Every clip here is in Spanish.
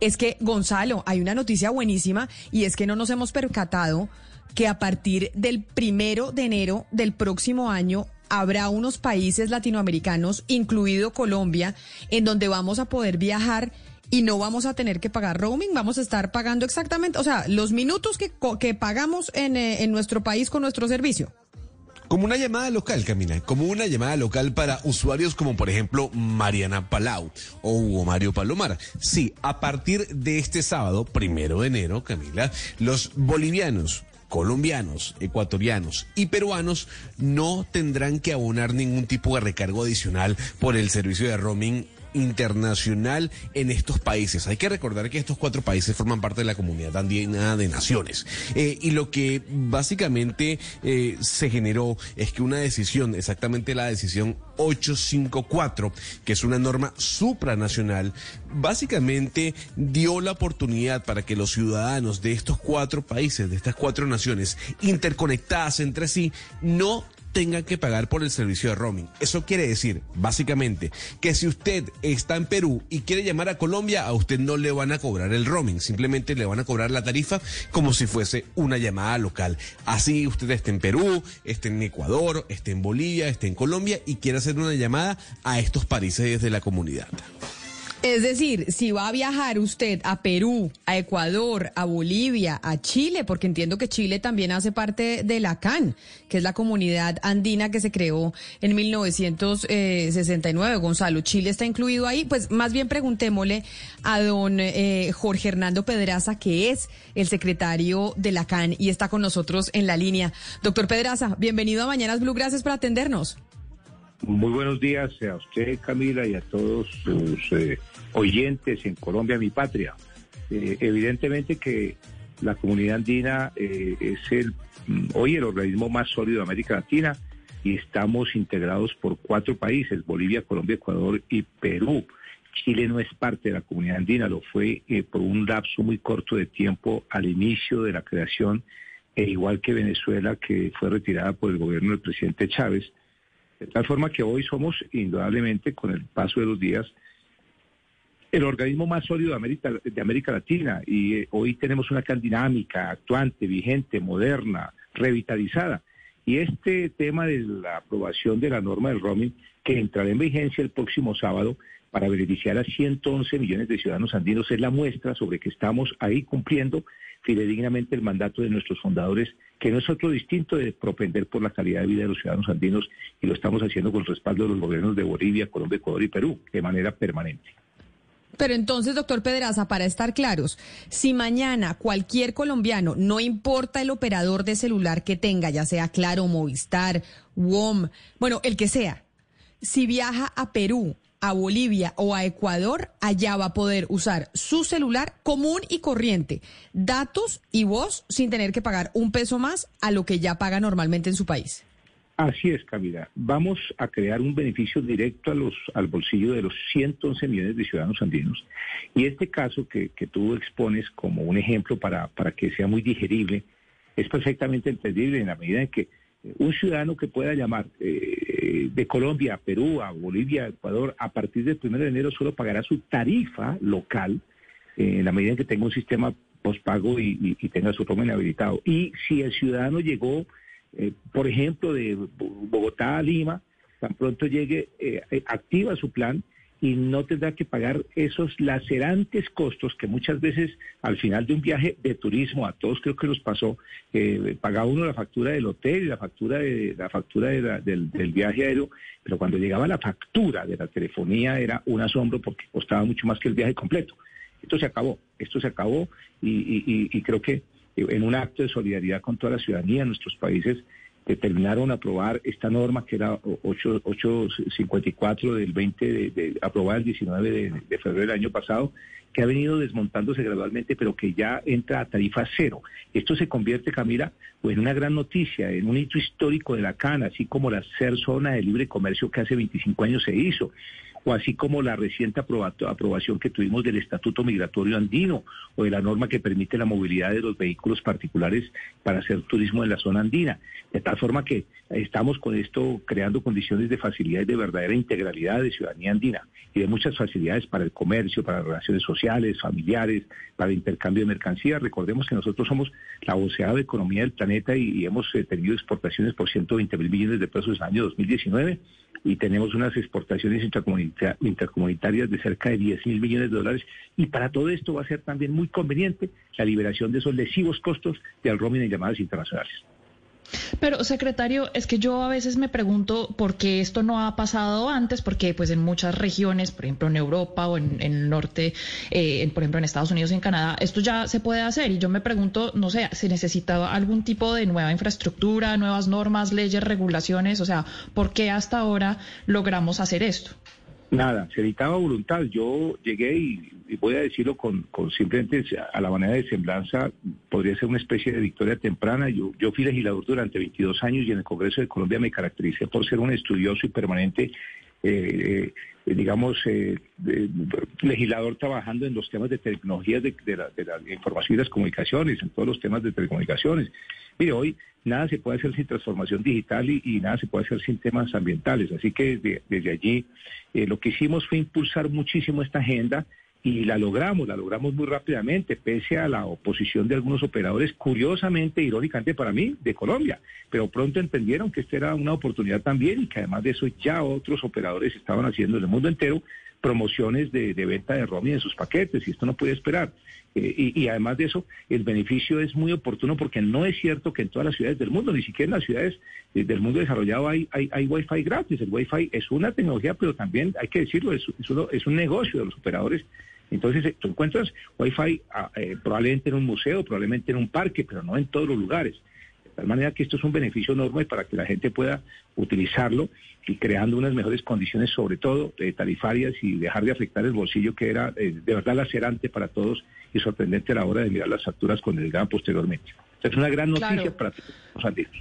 Es que, Gonzalo, hay una noticia buenísima y es que no nos hemos percatado que a partir del primero de enero del próximo año habrá unos países latinoamericanos, incluido Colombia, en donde vamos a poder viajar y no vamos a tener que pagar roaming, vamos a estar pagando exactamente, o sea, los minutos que, que pagamos en, eh, en nuestro país con nuestro servicio. Como una llamada local, Camina, como una llamada local para usuarios como por ejemplo Mariana Palau o Hugo Mario Palomar. Sí, a partir de este sábado, primero de enero, Camila, los bolivianos colombianos, ecuatorianos y peruanos no tendrán que abonar ningún tipo de recargo adicional por el servicio de roaming internacional en estos países. Hay que recordar que estos cuatro países forman parte de la comunidad andina de naciones. Eh, y lo que básicamente eh, se generó es que una decisión, exactamente la decisión 854, que es una norma supranacional, básicamente dio la oportunidad para que los ciudadanos de estos cuatro países, de estas cuatro naciones interconectadas entre sí, no tengan que pagar por el servicio de roaming. Eso quiere decir, básicamente, que si usted está en Perú y quiere llamar a Colombia, a usted no le van a cobrar el roaming, simplemente le van a cobrar la tarifa como si fuese una llamada local. Así usted esté en Perú, esté en Ecuador, esté en Bolivia, esté en Colombia y quiere hacer una llamada a estos países de la comunidad. Es decir, si va a viajar usted a Perú, a Ecuador, a Bolivia, a Chile, porque entiendo que Chile también hace parte de la CAN, que es la comunidad andina que se creó en 1969. Gonzalo, ¿Chile está incluido ahí? Pues más bien preguntémosle a don eh, Jorge Hernando Pedraza, que es el secretario de la CAN y está con nosotros en la línea. Doctor Pedraza, bienvenido a Mañanas Blue, gracias por atendernos. Muy buenos días a usted, Camila, y a todos sus eh, oyentes en Colombia, mi patria. Eh, evidentemente que la comunidad andina eh, es el mm, hoy el organismo más sólido de América Latina y estamos integrados por cuatro países, Bolivia, Colombia, Ecuador y Perú. Chile no es parte de la comunidad andina, lo fue por un lapso muy corto de tiempo al inicio de la creación, e igual que Venezuela, que fue retirada por el gobierno del presidente Chávez. De tal forma que hoy somos, indudablemente, con el paso de los días, el organismo más sólido de América, de América Latina y eh, hoy tenemos una can dinámica, actuante, vigente, moderna, revitalizada. Y este tema de la aprobación de la norma del roaming, que entrará en vigencia el próximo sábado para beneficiar a 111 millones de ciudadanos andinos, es la muestra sobre que estamos ahí cumpliendo fidedignamente el mandato de nuestros fundadores, que no es otro distinto de propender por la calidad de vida de los ciudadanos andinos y lo estamos haciendo con el respaldo de los gobiernos de Bolivia, Colombia, Ecuador y Perú de manera permanente. Pero entonces, doctor Pedraza, para estar claros, si mañana cualquier colombiano, no importa el operador de celular que tenga, ya sea Claro, Movistar, WOM, bueno, el que sea, si viaja a Perú a Bolivia o a Ecuador, allá va a poder usar su celular común y corriente, datos y voz sin tener que pagar un peso más a lo que ya paga normalmente en su país. Así es, Camila. Vamos a crear un beneficio directo a los, al bolsillo de los 111 millones de ciudadanos andinos. Y este caso que, que tú expones como un ejemplo para, para que sea muy digerible, es perfectamente entendible en la medida en que un ciudadano que pueda llamar eh, de Colombia a Perú, a Bolivia, a Ecuador, a partir del 1 de enero solo pagará su tarifa local eh, en la medida en que tenga un sistema postpago y, tenga su roaming habilitado. Y si el ciudadano llegó, eh, por ejemplo, de Bogotá a Lima, tan pronto llegue, activa su plan y no tendrá que pagar esos lacerantes costos que muchas veces al final de un viaje de turismo, a todos creo que nos pasó, eh, pagaba uno la factura del hotel y la factura de la factura del, viaje aéreo, pero cuando llegaba la factura de la telefonía era un asombro porque costaba mucho más que el viaje completo. Esto se acabó, esto se acabó y, y creo que en un acto de solidaridad con toda la ciudadanía de nuestros países determinaron aprobar esta norma que era 854 del 20, de, de, aprobada el 19 de, febrero del año pasado, que ha venido desmontándose gradualmente, pero que ya entra a tarifa cero. Esto se convierte, Camila, en una gran noticia, en un hito histórico de la CAN, así como la SER Zona de Libre Comercio que hace 25 años se hizo. O así como la reciente aprobación que tuvimos del Estatuto Migratorio Andino o de la norma que permite la movilidad de los vehículos particulares para hacer turismo en la zona andina. De tal forma que estamos con esto creando condiciones de facilidad de verdadera integralidad de ciudadanía andina y de muchas facilidades para el comercio, para relaciones sociales, familiares, para el intercambio de mercancías. Recordemos que nosotros somos la voceada economía del planeta y, hemos eh, tenido exportaciones por 120 mil millones de pesos en el año 2019 y tenemos unas exportaciones intercomunitarias de cerca de 10 mil millones de dólares. Y para todo esto va a ser también muy conveniente la liberación de esos lesivos costos del roaming en llamadas internacionales. Pero, secretario, es que yo a veces me pregunto por qué esto no ha pasado antes, porque pues en muchas regiones, por ejemplo en Europa o en, el norte, eh, por ejemplo en Estados Unidos y en Canadá, esto ya se puede hacer. Y yo me pregunto, no sé, ¿se necesitaba algún tipo de nueva infraestructura, nuevas normas, leyes, regulaciones? O sea, ¿por qué hasta ahora logramos hacer esto? Nada, se necesitaba voluntad. Yo llegué y, voy a decirlo con, simplemente a la manera de semblanza, podría ser una especie de victoria temprana. Yo, yo fui legislador durante 22 años y en el Congreso de Colombia me caractericé por ser un estudioso y permanente, eh, eh, digamos, eh, legislador trabajando en los temas de tecnologías de, la, de la información y las comunicaciones, en todos los temas de telecomunicaciones. Mire, hoy nada se puede hacer sin transformación digital y, nada se puede hacer sin temas ambientales. Así que desde, allí eh, lo que hicimos fue impulsar muchísimo esta agenda y la logramos, la logramos muy rápidamente, pese a la oposición de algunos operadores, curiosamente, irónicamente para mí, de Colombia. Pero pronto entendieron que esta era una oportunidad también y que además de eso ya otros operadores estaban haciendo en el mundo entero promociones de, venta de roaming en sus paquetes y esto no puede esperar. Eh, y, además de eso, el beneficio es muy oportuno porque no es cierto que en todas las ciudades del mundo, ni siquiera en las ciudades eh, del mundo desarrollado hay, hay, hay Wi-Fi gratis. El Wi-Fi es una tecnología, pero también hay que decirlo, es, es, un negocio de los operadores. Entonces, eh, tú encuentras Wi-Fi ah, probablemente en un museo, probablemente en un parque, pero no en todos los lugares. De tal manera que esto es un beneficio enorme para que la gente pueda utilizarlo y creando unas mejores condiciones, sobre todo tarifarias, y dejar de afectar el bolsillo que era de verdad lacerante para todos y sorprendente a la hora de mirar las facturas con el GAN posteriormente. Es una gran noticia para los andinos.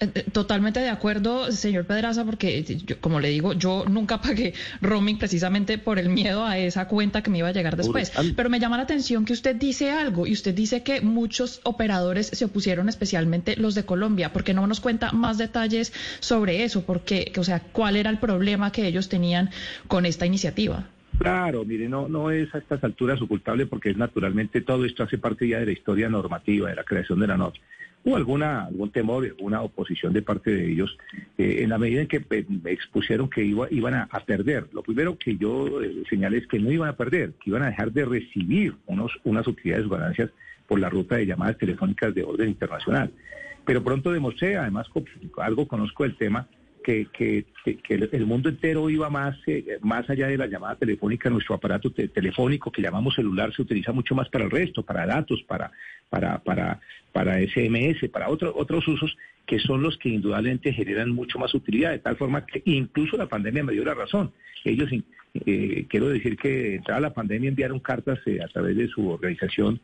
Eh, eh, totalmente de acuerdo, señor Pedraza, porque como le digo, yo nunca pagué roaming precisamente por el miedo a esa cuenta que me iba a llegar después. Pero me llama la atención que usted dice algo y usted dice que muchos operadores se opusieron, especialmente los de Colombia. ¿Por qué no nos cuenta más detalles sobre eso? Porque, o sea, ¿cuál era el problema que ellos tenían con esta iniciativa? Claro, mire, no, no es a estas alturas ocultable porque es naturalmente todo esto hace parte ya de la historia normativa, de la creación de la norma. Hubo alguna, algún temor, alguna oposición de parte de ellos eh, en la medida en que eh, expusieron que iba, iban a, perder. Lo primero que yo eh, señalé es que no iban a perder, que iban a dejar de recibir unos, unas utilidades o ganancias por la ruta de llamadas telefónicas de orden internacional. Pero pronto demostré, además algo conozco del tema, que, el mundo entero iba más, eh, más allá de la llamada telefónica. Nuestro aparato telefónico que llamamos celular se utiliza mucho más para el resto, para datos, para, para, para, para SMS, para otros otros usos que son los que indudablemente generan mucho más utilidad, de tal forma que incluso la pandemia me dio la razón. Ellos, eh, quiero decir que entrada la pandemia enviaron cartas eh, a través de su organización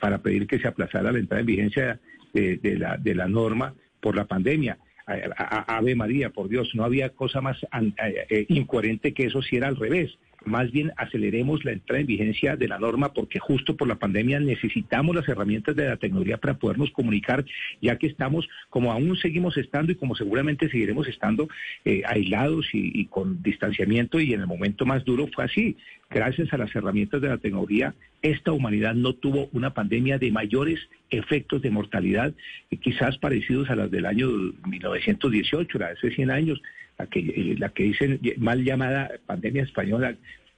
para pedir que se aplazara la entrada en vigencia de, la, de la norma por la pandemia. Ave María, por Dios, no había cosa más eh, eh, incoherente que eso si era al revés más bien aceleremos la entrada en vigencia de la norma porque justo por la pandemia necesitamos las herramientas de la tecnología para podernos comunicar, ya que estamos, como aún seguimos estando y como seguramente seguiremos estando eh, aislados y, con distanciamiento y en el momento más duro fue así. Gracias a las herramientas de la tecnología, esta humanidad no tuvo una pandemia de mayores efectos de mortalidad, eh, quizás parecidos a las del año 1918, la de hace 100 años, la que, eh, la que dicen mal llamada pandemia española,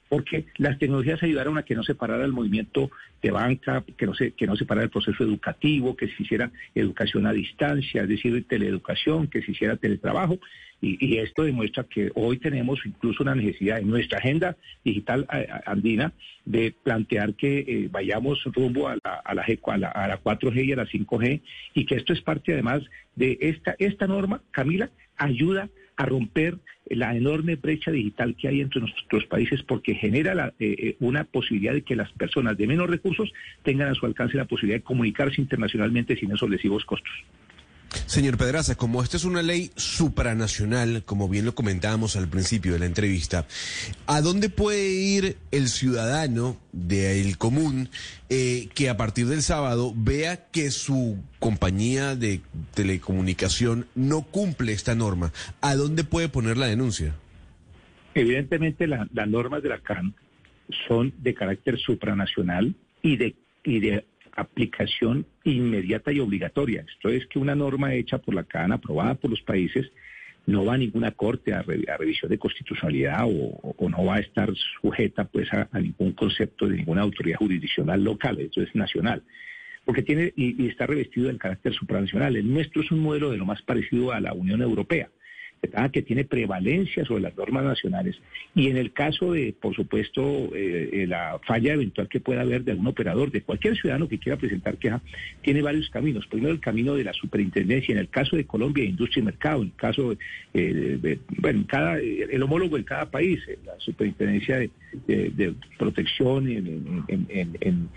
porque las tecnologías ayudaron a que no se parara el movimiento de banca, que no se, que no se parara el proceso educativo, que se hiciera educación a distancia, es decir, teleeducación, que se hiciera teletrabajo. Y, esto demuestra que hoy tenemos incluso una necesidad en nuestra agenda digital andina de plantear que eh, vayamos rumbo a la, a, la, a, la, a la 4G y a la 5G y que esto es parte además de esta, esta norma, Camila, ayuda romper la enorme brecha digital que hay entre nuestros países porque genera eh, eh, una posibilidad de que las personas de menos recursos tengan a su alcance la posibilidad de comunicarse internacionalmente sin esos lesivos costos. Señor Pedraza, como esta es una ley supranacional, como bien lo comentábamos al principio de la entrevista, ¿a dónde puede ir el ciudadano del común eh, que a partir del sábado vea que su compañía de telecomunicación no cumple esta norma? ¿A dónde puede poner la denuncia? Evidentemente las normas de la CAN son de carácter supranacional y de, y de aplicación inmediata y obligatoria. Esto es que una norma hecha por la CAN, aprobada por los países, no va a ninguna corte a, revisión de constitucionalidad o, no va a estar sujeta pues a, ningún concepto de ninguna autoridad jurisdiccional local, esto es nacional, porque tiene y está revestido del carácter supranacional. El nuestro es un modelo de lo más parecido a la Unión Europea que tiene prevalencia sobre las normas nacionales. Y en el caso de, por supuesto, eh, eh, la falla eventual que pueda haber de algún operador, de cualquier ciudadano que quiera presentar queja, tiene varios caminos. Primero, el camino de la superintendencia. En el caso de Colombia, Industria y Mercado. En el caso, eh, de, bueno, cada, el homólogo en cada país, la superintendencia de, protección en,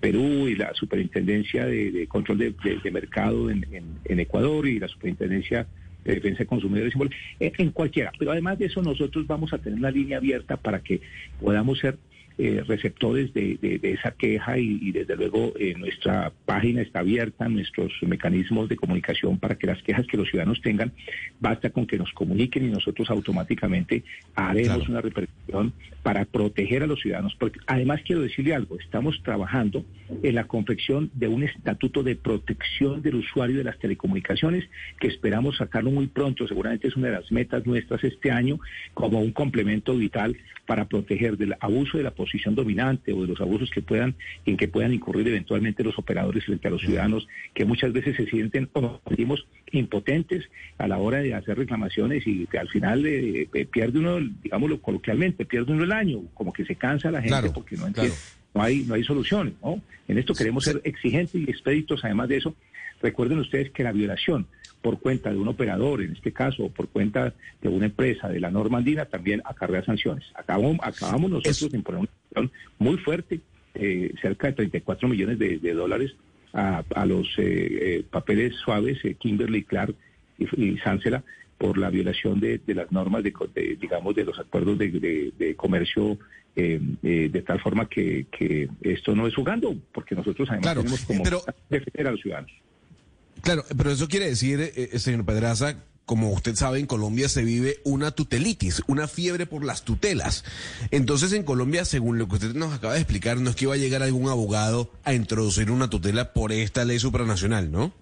Perú y la superintendencia de, control de, mercado en Ecuador y la superintendencia de defensa de consumidores, en cualquiera. Pero además de eso, nosotros vamos a tener una línea abierta para que podamos ser eh, receptores de, esa queja y, desde luego eh, nuestra página está abierta, nuestros mecanismos de comunicación para que las quejas que los ciudadanos tengan, basta con que nos comuniquen y nosotros automáticamente haremos una repercusión para proteger a los ciudadanos. Porque además quiero decirle algo, estamos trabajando en la confección de un estatuto de protección del usuario de las telecomunicaciones que esperamos sacarlo muy pronto, seguramente es una de las metas nuestras este año como un complemento vital para proteger del abuso de la posición dominante o de los abusos que puedan, en que puedan incurrir eventualmente los operadores frente a los ciudadanos, que muchas veces se sienten, o nos sentimos impotentes a la hora de hacer reclamaciones y que al final eh, eh, pierde uno, digámoslo coloquialmente, pierde uno el año, como que se cansa la gente porque no entiende. No hay, no hay soluciones, ¿no? En esto queremos ser exigentes y expeditos. Además de eso, recuerden ustedes que la violación por cuenta de un operador, en este caso, o por cuenta de una empresa de la norma andina, también acarrea sanciones. Acabamos, acabamos nosotros de imponer una sanción muy fuerte, eh, cerca de 34 millones de, dólares a, los eh, eh, papeles suaves, Kimberly Clark y, y por la violación de, las normas, de, digamos, de los acuerdos de, comercio de tal forma que, esto no es jugando, porque nosotros además tenemos como defender a los ciudadanos. Claro, pero eso quiere decir, eh, eh, señor Pedraza, como usted sabe, en Colombia se vive una tutelitis, una fiebre por las tutelas. Entonces, en Colombia, según lo que usted nos acaba de explicar, no es que iba a llegar algún abogado a introducir una tutela por esta ley supranacional, ¿no?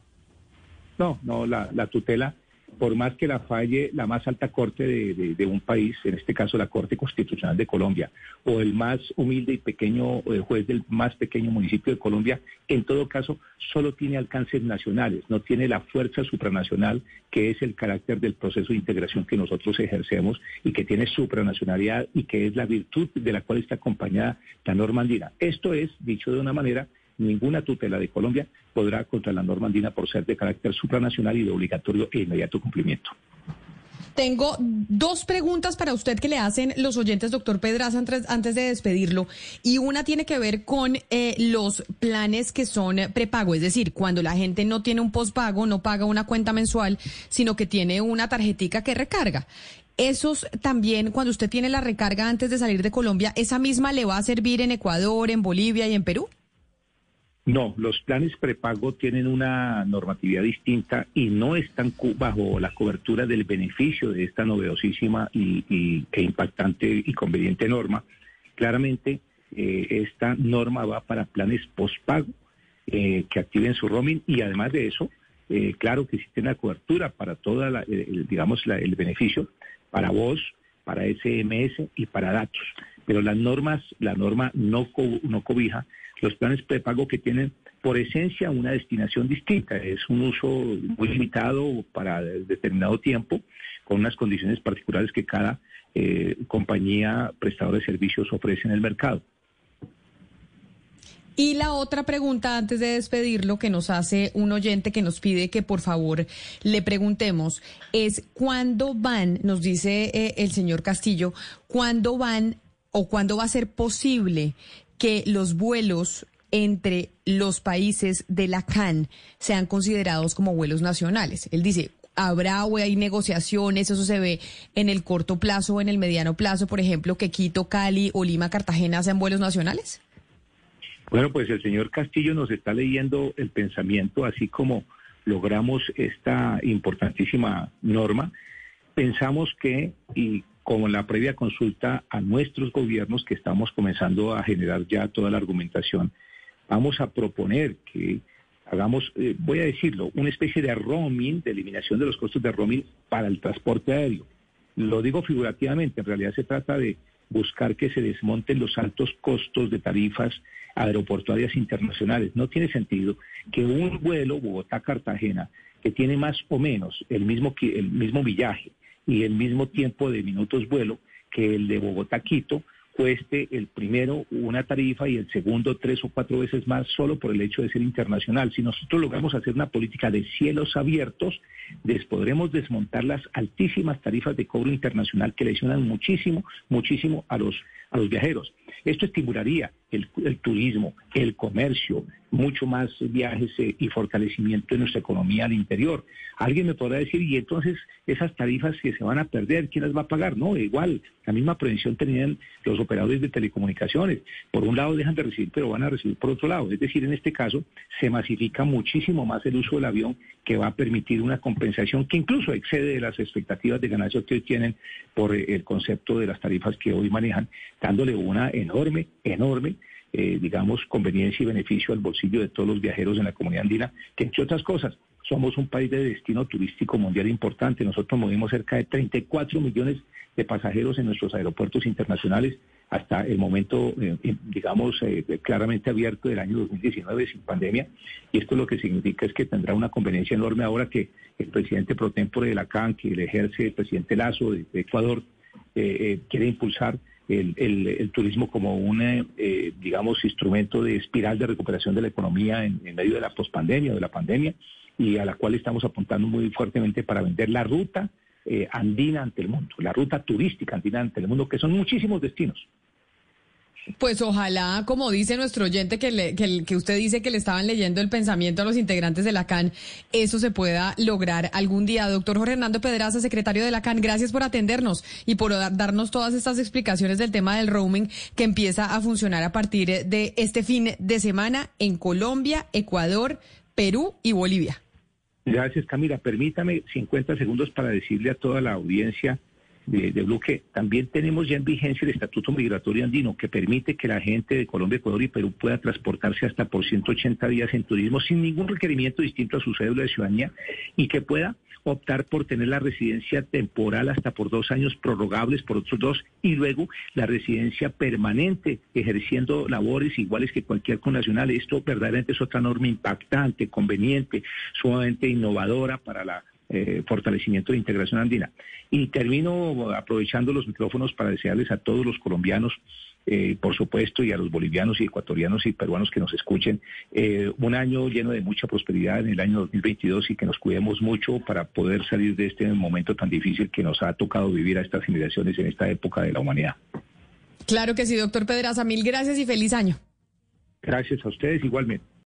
No, no, la, la tutela por más que la falle la más alta corte de, un país, en este caso la Corte Constitucional de Colombia, o el más humilde y pequeño eh, juez del más pequeño municipio de Colombia, en todo caso solo tiene alcances nacionales, no tiene la fuerza supranacional que es el carácter del proceso de integración que nosotros ejercemos y que tiene supranacionalidad y que es la virtud de la cual está acompañada la norma. Esto es, dicho de una manera, ninguna tutela de Colombia podrá contra la norma andina por ser de carácter supranacional y de obligatorio e inmediato cumplimiento. Tengo dos preguntas para usted que le hacen los oyentes, doctor Pedraza, antes, de despedirlo. Y una tiene que ver con eh, los planes que son prepago, es decir, cuando la gente no tiene un postpago, no paga una cuenta mensual, sino que tiene una tarjetica que recarga. Esos también, cuando usted tiene la recarga antes de salir de Colombia, ¿esa misma le va a servir en Ecuador, en Bolivia y en Perú? No, los planes prepago tienen una normatividad distinta y no están bajo la cobertura del beneficio de esta novedosísima y, e impactante y conveniente norma. Claramente, eh, esta norma va para planes postpago eh, que activen su roaming y además de eso, eh, claro que existe una cobertura para toda la, digamos, el beneficio para voz, para SMS y para datos. Pero las normas, la norma no, no cobija los planes prepago que tienen por esencia una destinación distinta. Es un uso muy limitado para determinado tiempo, con unas condiciones particulares que cada eh, compañía prestadora de servicios ofrece en el mercado. Y la otra pregunta antes de despedirlo que nos hace un oyente que nos pide que por favor le preguntemos es cuándo van, nos dice eh, el señor Castillo, cuándo van o cuándo va a ser posible que los vuelos entre los países de la CAN sean considerados como vuelos nacionales. Él dice, habrá o hay negociaciones, eso se ve en el corto plazo o en el mediano plazo, por ejemplo, que Quito, Cali o Lima, Cartagena sean vuelos nacionales? Bueno, pues el señor Castillo nos está leyendo el pensamiento, así como logramos esta importantísima norma. Pensamos que, y como en la previa consulta a nuestros gobiernos, que estamos comenzando a generar ya toda la argumentación, vamos a proponer que hagamos, eh, voy a decirlo, una especie de roaming, de eliminación de los costos de roaming para el transporte aéreo. Lo digo figurativamente, en realidad se trata de buscar que se desmonten los altos costos de tarifas aeroportuarias internacionales. No tiene sentido que un vuelo Bogotá-Cartagena, que tiene más o menos el mismo, el mismo viaje y el mismo tiempo de minutos vuelo que el de Bogotá-Quito, cueste el primero una tarifa y el segundo tres o cuatro veces más solo por el hecho de ser internacional. Si nosotros logramos hacer una política de cielos abiertos, les podremos desmontar las altísimas tarifas de cobro internacional que lesionan muchísimo, muchísimo a los, a los viajeros. Esto estimularía el, turismo, el comercio, mucho más viajes eh, y fortalecimiento de nuestra economía al interior. Alguien me podrá decir, y entonces esas tarifas que se van a perder, ¿quién las va a pagar? No, igual, la misma prevención tenían los operadores de telecomunicaciones. Por un lado dejan de recibir, pero van a recibir por otro lado. Es decir, en este caso se masifica muchísimo más el uso del avión que va a permitir una compensación que incluso excede de las expectativas de ganancias que hoy tienen por eh, el concepto de las tarifas que hoy manejan, dándole una enorme, enorme eh, digamos, conveniencia y beneficio al bolsillo de todos los viajeros en la comunidad andina, que entre otras cosas, somos un país de destino turístico mundial importante. Nosotros movimos cerca de 34 millones de pasajeros en nuestros aeropuertos internacionales hasta el momento, eh, digamos, eh, claramente abierto del año 2019 sin pandemia. Y esto lo que significa es que tendrá una conveniencia enorme ahora que el presidente pro tempore de la CAN, que le ejerce el presidente Lazo de, Ecuador, quiere impulsar el, turismo como un, eh, digamos, instrumento de espiral de recuperación de la economía en, medio de la pospandemia o de la pandemia y a la cual estamos apuntando muy fuertemente para vender la ruta eh, andina ante el mundo, la ruta turística andina ante el mundo, que son muchísimos destinos. Pues ojalá, como dice nuestro oyente, que, que, usted dice que le estaban leyendo el pensamiento a los integrantes de la CAN, eso se pueda lograr algún día. Doctor Jorge Hernando Pedraza, secretario de la CAN, gracias por atendernos y por darnos todas estas explicaciones del tema del roaming que empieza a funcionar a partir de este fin de semana en Colombia, Ecuador, Perú y Bolivia. Gracias, Camila. Permítame 50 segundos para decirle a toda la audiencia de, bloque. También tenemos ya en vigencia el Estatuto Migratorio Andino, que permite que la gente de Colombia, Ecuador y Perú pueda transportarse hasta por 180 días en turismo sin ningún requerimiento distinto a su cédula de ciudadanía y que pueda optar por tener la residencia temporal hasta por dos años prorrogables por otros dos y luego la residencia permanente ejerciendo labores iguales que cualquier connacional. Esto verdaderamente es otra norma impactante, conveniente, sumamente innovadora para la eh, fortalecimiento de integración andina. Y termino aprovechando los micrófonos para desearles a todos los colombianos, eh, por supuesto, y a los bolivianos y ecuatorianos y peruanos que nos escuchen, eh, un año lleno de mucha prosperidad en el año 2022 y que nos cuidemos mucho para poder salir de este momento tan difícil que nos ha tocado vivir a estas generaciones en esta época de la humanidad. Claro que sí, doctor Pedraza. Mil gracias y feliz año. Gracias a ustedes igualmente.